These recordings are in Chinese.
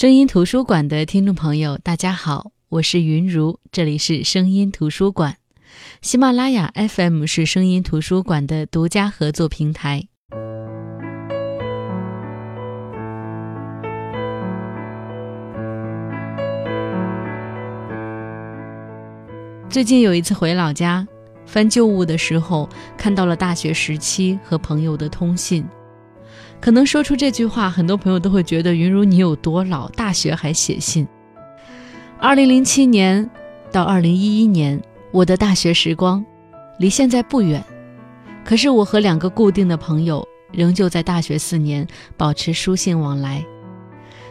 声音图书馆的听众朋友，大家好，我是云如，这里是声音图书馆。喜马拉雅 FM 是声音图书馆的独家合作平台。最近有一次回老家，翻旧物的时候，看到了大学时期和朋友的通信。可能说出这句话，很多朋友都会觉得云如你有多老，大学还写信。二零零七年到二零一一年，我的大学时光离现在不远，可是我和两个固定的朋友仍旧在大学四年保持书信往来。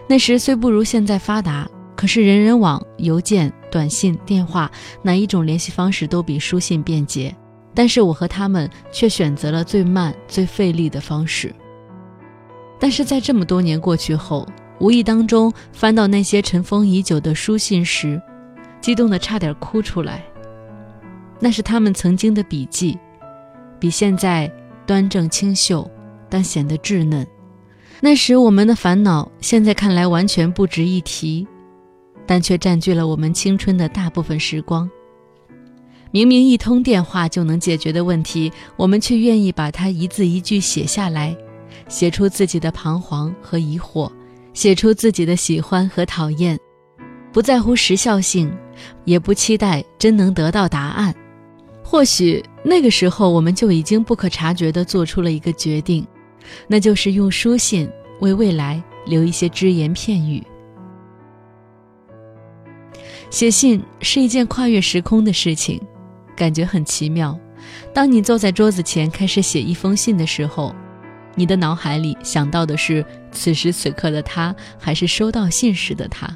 那时虽不如现在发达，可是人人网、邮件、短信、电话哪一种联系方式都比书信便捷，但是我和他们却选择了最慢、最费力的方式。但是在这么多年过去后，无意当中翻到那些尘封已久的书信时，激动得差点哭出来。那是他们曾经的笔记，比现在端正清秀，但显得稚嫩。那时我们的烦恼，现在看来完全不值一提，但却占据了我们青春的大部分时光。明明一通电话就能解决的问题，我们却愿意把它一字一句写下来。写出自己的彷徨和疑惑，写出自己的喜欢和讨厌，不在乎时效性，也不期待真能得到答案。或许那个时候，我们就已经不可察觉地做出了一个决定，那就是用书信为未来留一些只言片语。写信是一件跨越时空的事情，感觉很奇妙。当你坐在桌子前开始写一封信的时候。你的脑海里想到的是此时此刻的他，还是收到信时的他？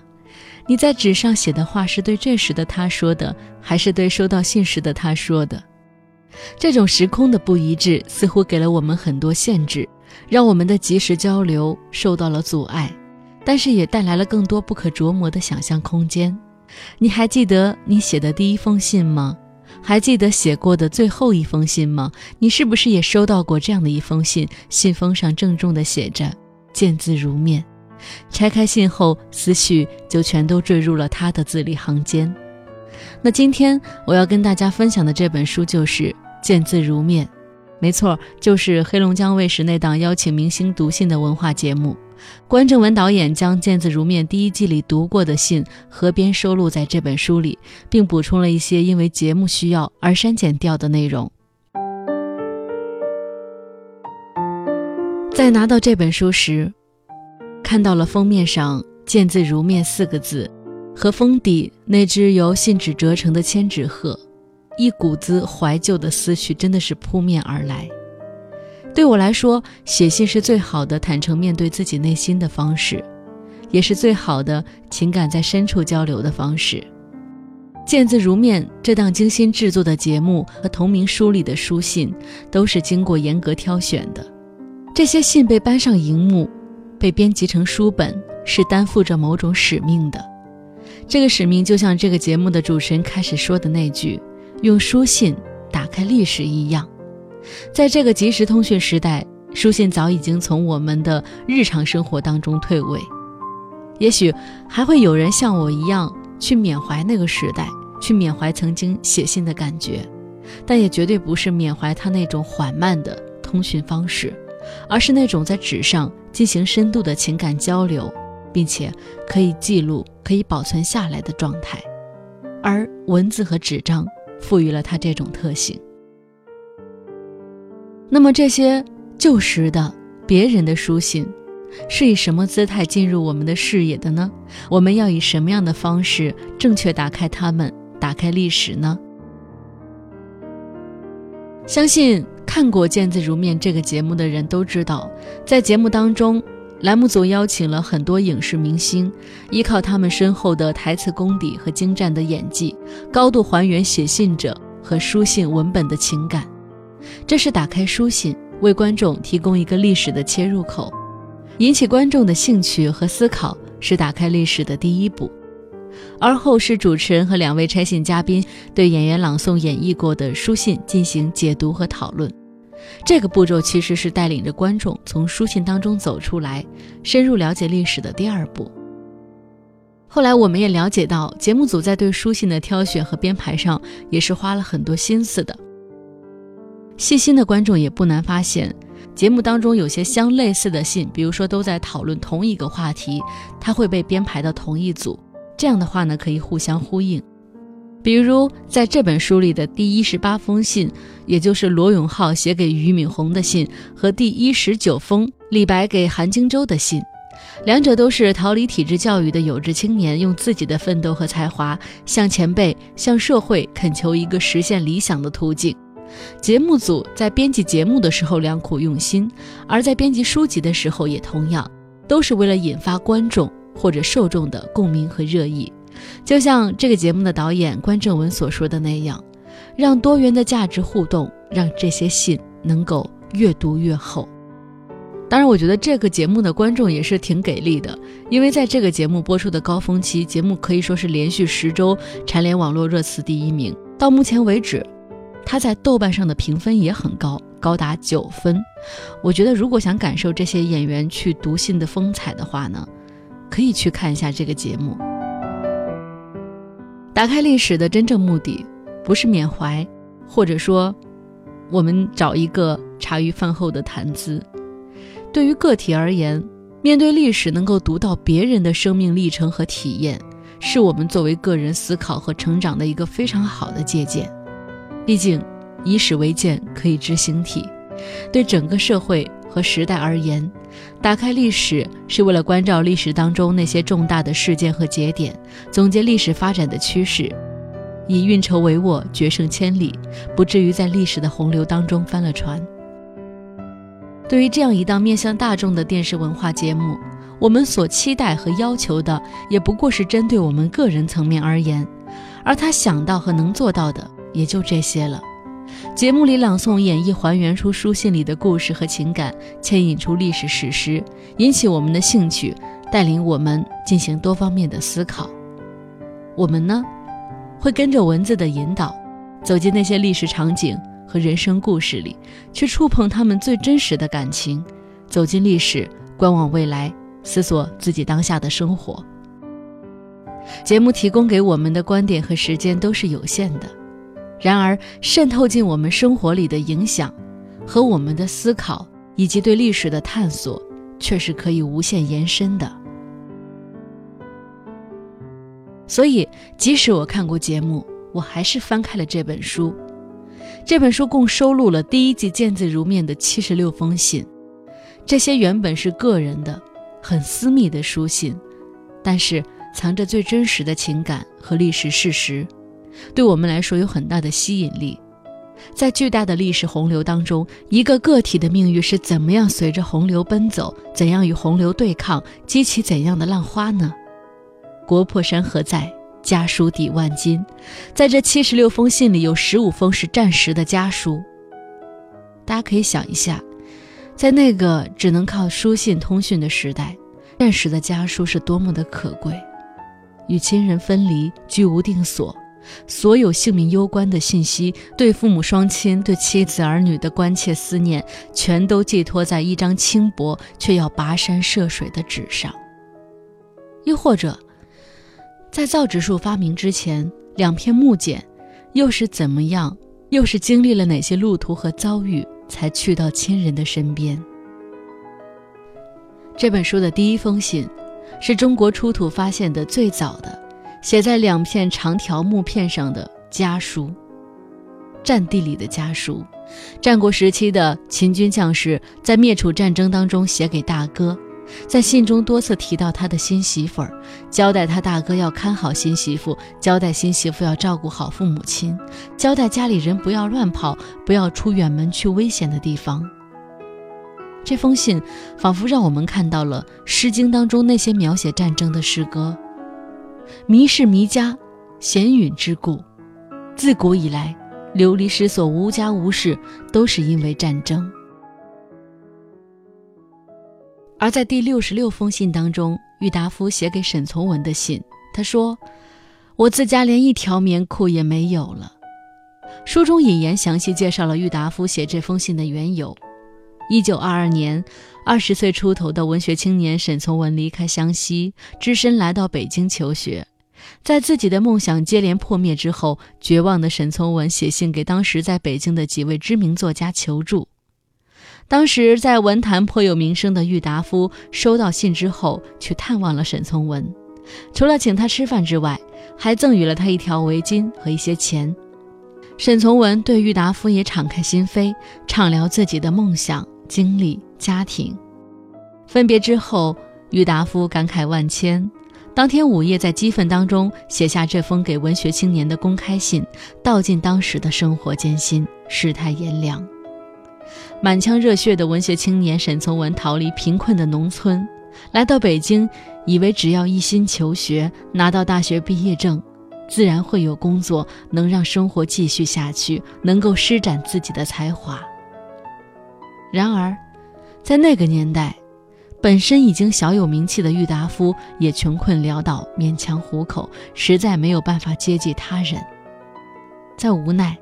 你在纸上写的话是对这时的他说的，还是对收到信时的他说的？这种时空的不一致，似乎给了我们很多限制，让我们的即时交流受到了阻碍，但是也带来了更多不可琢磨的想象空间。你还记得你写的第一封信吗？还记得写过的最后一封信吗？你是不是也收到过这样的一封信？信封上郑重地写着“见字如面”。拆开信后，思绪就全都坠入了他的字里行间。那今天我要跟大家分享的这本书就是《见字如面》，没错，就是黑龙江卫视那档邀请明星读信的文化节目。关正文导演将《见字如面》第一季里读过的信合编收录在这本书里，并补充了一些因为节目需要而删减掉的内容。在拿到这本书时，看到了封面上“见字如面”四个字，和封底那只由信纸折成的千纸鹤，一股子怀旧的思绪真的是扑面而来。对我来说，写信是最好的坦诚面对自己内心的方式，也是最好的情感在深处交流的方式。见字如面这档精心制作的节目和同名书里的书信，都是经过严格挑选的。这些信被搬上荧幕，被编辑成书本，是担负着某种使命的。这个使命就像这个节目的主持人开始说的那句：“用书信打开历史”一样。在这个即时通讯时代，书信早已经从我们的日常生活当中退位。也许还会有人像我一样去缅怀那个时代，去缅怀曾经写信的感觉，但也绝对不是缅怀他那种缓慢的通讯方式，而是那种在纸上进行深度的情感交流，并且可以记录、可以保存下来的状态。而文字和纸张赋予了它这种特性。那么这些旧时的别人的书信，是以什么姿态进入我们的视野的呢？我们要以什么样的方式正确打开它们，打开历史呢？相信看过《见字如面》这个节目的人都知道，在节目当中，栏目组邀请了很多影视明星，依靠他们深厚的台词功底和精湛的演技，高度还原写信者和书信文本的情感。这是打开书信，为观众提供一个历史的切入口，引起观众的兴趣和思考，是打开历史的第一步。而后是主持人和两位拆信嘉宾对演员朗诵演绎过的书信进行解读和讨论。这个步骤其实是带领着观众从书信当中走出来，深入了解历史的第二步。后来我们也了解到，节目组在对书信的挑选和编排上也是花了很多心思的。细心的观众也不难发现，节目当中有些相类似的信，比如说都在讨论同一个话题，它会被编排到同一组。这样的话呢，可以互相呼应。比如在这本书里的第一十八封信，也就是罗永浩写给俞敏洪的信，和第一十九封李白给韩荆州的信，两者都是逃离体制教育的有志青年，用自己的奋斗和才华向前辈、向社会恳求一个实现理想的途径。节目组在编辑节目的时候良苦用心，而在编辑书籍的时候也同样，都是为了引发观众或者受众的共鸣和热议。就像这个节目的导演关正文所说的那样，让多元的价值互动，让这些信能够越读越厚。当然，我觉得这个节目的观众也是挺给力的，因为在这个节目播出的高峰期，节目可以说是连续十周蝉联网络热词第一名。到目前为止，它在豆瓣上的评分也很高，高达九分。我觉得，如果想感受这些演员去读信的风采的话呢，可以去看一下这个节目。打开历史的真正目的，不是缅怀，或者说，我们找一个茶余饭后的谈资。对于个体而言，面对历史，能够读到别人的生命历程和体验，是我们作为个人思考和成长的一个非常好的借鉴。毕竟，以史为鉴，可以知兴替。对整个社会和时代而言，打开历史是为了关照历史当中那些重大的事件和节点，总结历史发展的趋势，以运筹帷幄，决胜千里，不至于在历史的洪流当中翻了船。对于这样一档面向大众的电视文化节目，我们所期待和要求的，也不过是针对我们个人层面而言，而他想到和能做到的，也就这些了。节目里朗诵、演绎、还原出书信里的故事和情感，牵引出历史史实，引起我们的兴趣，带领我们进行多方面的思考。我们呢，会跟着文字的引导，走进那些历史场景和人生故事里，去触碰他们最真实的感情，走进历史，观望未来，思索自己当下的生活。节目提供给我们的观点和时间都是有限的。然而，渗透进我们生活里的影响，和我们的思考以及对历史的探索，却是可以无限延伸的。所以，即使我看过节目，我还是翻开了这本书。这本书共收录了第一季见字如面的七十六封信，这些原本是个人的、很私密的书信，但是藏着最真实的情感和历史事实。对我们来说有很大的吸引力，在巨大的历史洪流当中，一个个体的命运是怎么样随着洪流奔走，怎样与洪流对抗，激起怎样的浪花呢？国破山河在，家书抵万金。在这七十六封信里，有十五封是战时的家书。大家可以想一下，在那个只能靠书信通讯的时代，战时的家书是多么的可贵。与亲人分离，居无定所。所有性命攸关的信息，对父母双亲、对妻子儿女的关切思念，全都寄托在一张轻薄却要跋山涉水的纸上。又或者，在造纸术发明之前，两片木简又是怎么样，又是经历了哪些路途和遭遇，才去到亲人的身边？这本书的第一封信，是中国出土发现的最早的。写在两片长条木片上的家书，战地里的家书，战国时期的秦军将士在灭楚战争当中写给大哥，在信中多次提到他的新媳妇儿，交代他大哥要看好新媳妇，交代新媳妇要照顾好父母亲，交代家里人不要乱跑，不要出远门去危险的地方。这封信仿佛让我们看到了《诗经》当中那些描写战争的诗歌。迷是迷家，闲允之故。自古以来，流离失所、无家无室，都是因为战争。而在第六十六封信当中，郁达夫写给沈从文的信，他说：“我自家连一条棉裤也没有了。”书中引言详细介绍了郁达夫写这封信的缘由。一九二二年，二十岁出头的文学青年沈从文离开湘西，只身来到北京求学。在自己的梦想接连破灭之后，绝望的沈从文写信给当时在北京的几位知名作家求助。当时在文坛颇有名声的郁达夫收到信之后，去探望了沈从文，除了请他吃饭之外，还赠予了他一条围巾和一些钱。沈从文对郁达夫也敞开心扉，畅聊自己的梦想、经历、家庭。分别之后，郁达夫感慨万千。当天午夜，在激愤当中写下这封给文学青年的公开信，道尽当时的生活艰辛、世态炎凉。满腔热血的文学青年沈从文逃离贫困的农村，来到北京，以为只要一心求学，拿到大学毕业证，自然会有工作，能让生活继续下去，能够施展自己的才华。然而，在那个年代，本身已经小有名气的郁达夫也穷困潦倒，勉强糊口，实在没有办法接济他人。在无奈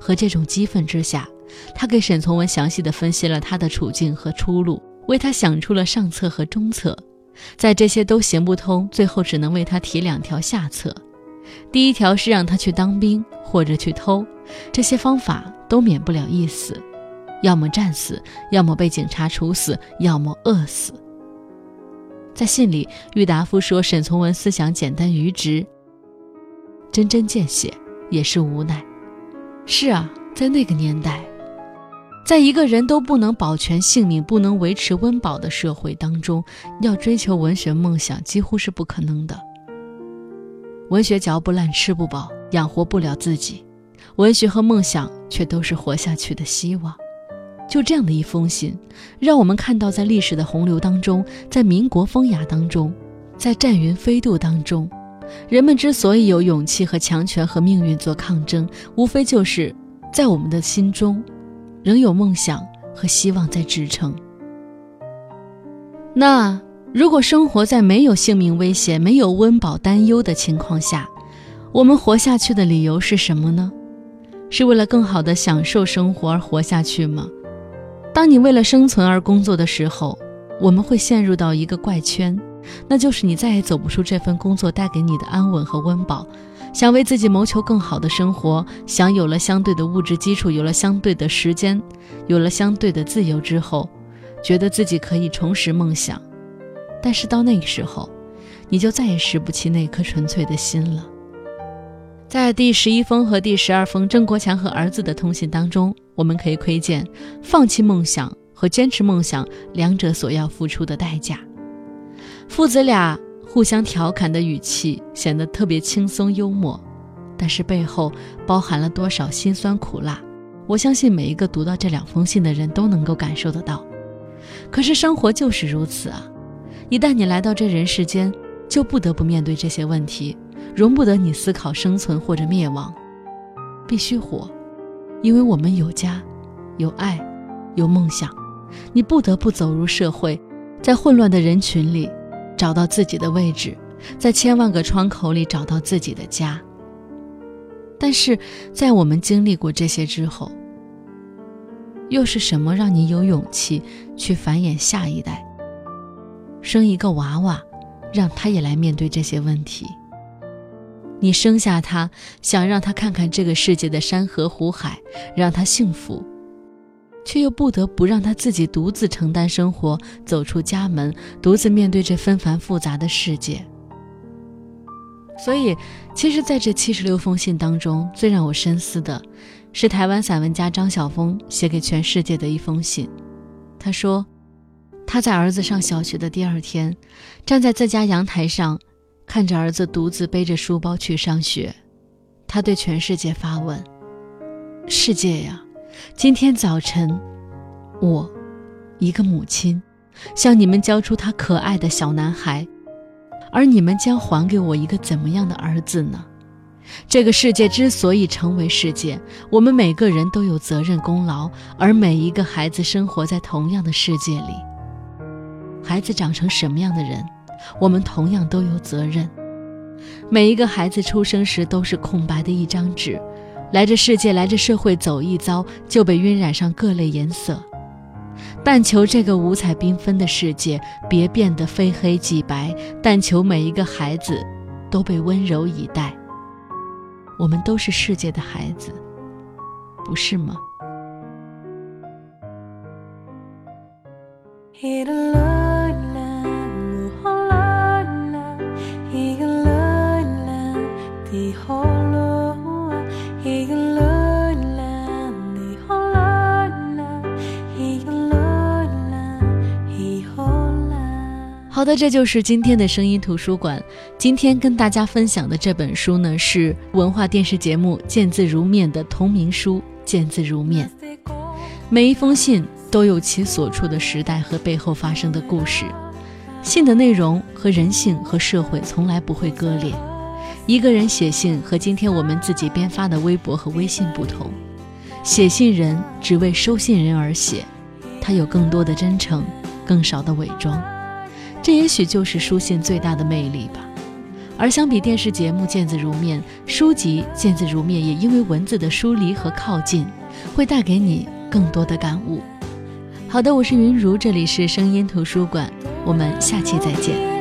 和这种激愤之下，他给沈从文详细的分析了他的处境和出路，为他想出了上策和中策。在这些都行不通，最后只能为他提两条下策。第一条是让他去当兵或者去偷，这些方法都免不了一死，要么战死，要么被警察处死，要么饿死。在信里，郁达夫说沈从文思想简单愚直，针针见血，也是无奈。是啊，在那个年代，在一个人都不能保全性命、不能维持温饱的社会当中，要追求文学梦想几乎是不可能的。文学嚼不烂、吃不饱，养活不了自己；文学和梦想却都是活下去的希望。就这样的一封信，让我们看到，在历史的洪流当中，在民国风雅当中，在战云飞渡当中，人们之所以有勇气和强权和命运做抗争，无非就是在我们的心中，仍有梦想和希望在支撑。那如果生活在没有性命危险、没有温饱担忧的情况下，我们活下去的理由是什么呢？是为了更好的享受生活而活下去吗？当你为了生存而工作的时候，我们会陷入到一个怪圈，那就是你再也走不出这份工作带给你的安稳和温饱。想为自己谋求更好的生活，想有了相对的物质基础，有了相对的时间，有了相对的自由之后，觉得自己可以重拾梦想。但是到那个时候，你就再也拾不起那颗纯粹的心了。在第十一封和第十二封郑国强和儿子的通信当中，我们可以窥见放弃梦想和坚持梦想两者所要付出的代价。父子俩互相调侃的语气显得特别轻松幽默，但是背后包含了多少辛酸苦辣？我相信每一个读到这两封信的人都能够感受得到。可是生活就是如此啊！一旦你来到这人世间，就不得不面对这些问题。容不得你思考生存或者灭亡，必须活，因为我们有家，有爱，有梦想。你不得不走入社会，在混乱的人群里找到自己的位置，在千万个窗口里找到自己的家。但是在我们经历过这些之后，又是什么让你有勇气去繁衍下一代，生一个娃娃，让他也来面对这些问题？你生下他，想让他看看这个世界的山河湖海，让他幸福，却又不得不让他自己独自承担生活，走出家门，独自面对这纷繁复杂的世界。所以，其实在这七十六封信当中，最让我深思的，是台湾散文家张晓峰写给全世界的一封信。他说，他在儿子上小学的第二天，站在自家阳台上。看着儿子独自背着书包去上学，他对全世界发问：“世界呀，今天早晨，我，一个母亲，向你们交出他可爱的小男孩，而你们将还给我一个怎么样的儿子呢？这个世界之所以成为世界，我们每个人都有责任功劳，而每一个孩子生活在同样的世界里，孩子长成什么样的人？”我们同样都有责任。每一个孩子出生时都是空白的一张纸，来这世界、来这社会走一遭，就被晕染上各类颜色。但求这个五彩缤纷的世界别变得非黑即白，但求每一个孩子都被温柔以待。我们都是世界的孩子，不是吗？好的，这就是今天的声音图书馆。今天跟大家分享的这本书呢，是文化电视节目《见字如面》的同名书《见字如面》。每一封信都有其所处的时代和背后发生的故事，信的内容和人性和社会从来不会割裂。一个人写信和今天我们自己编发的微博和微信不同，写信人只为收信人而写，他有更多的真诚，更少的伪装。这也许就是书信最大的魅力吧。而相比电视节目见字如面，书籍见字如面也因为文字的疏离和靠近，会带给你更多的感悟。好的，我是云如，这里是声音图书馆，我们下期再见。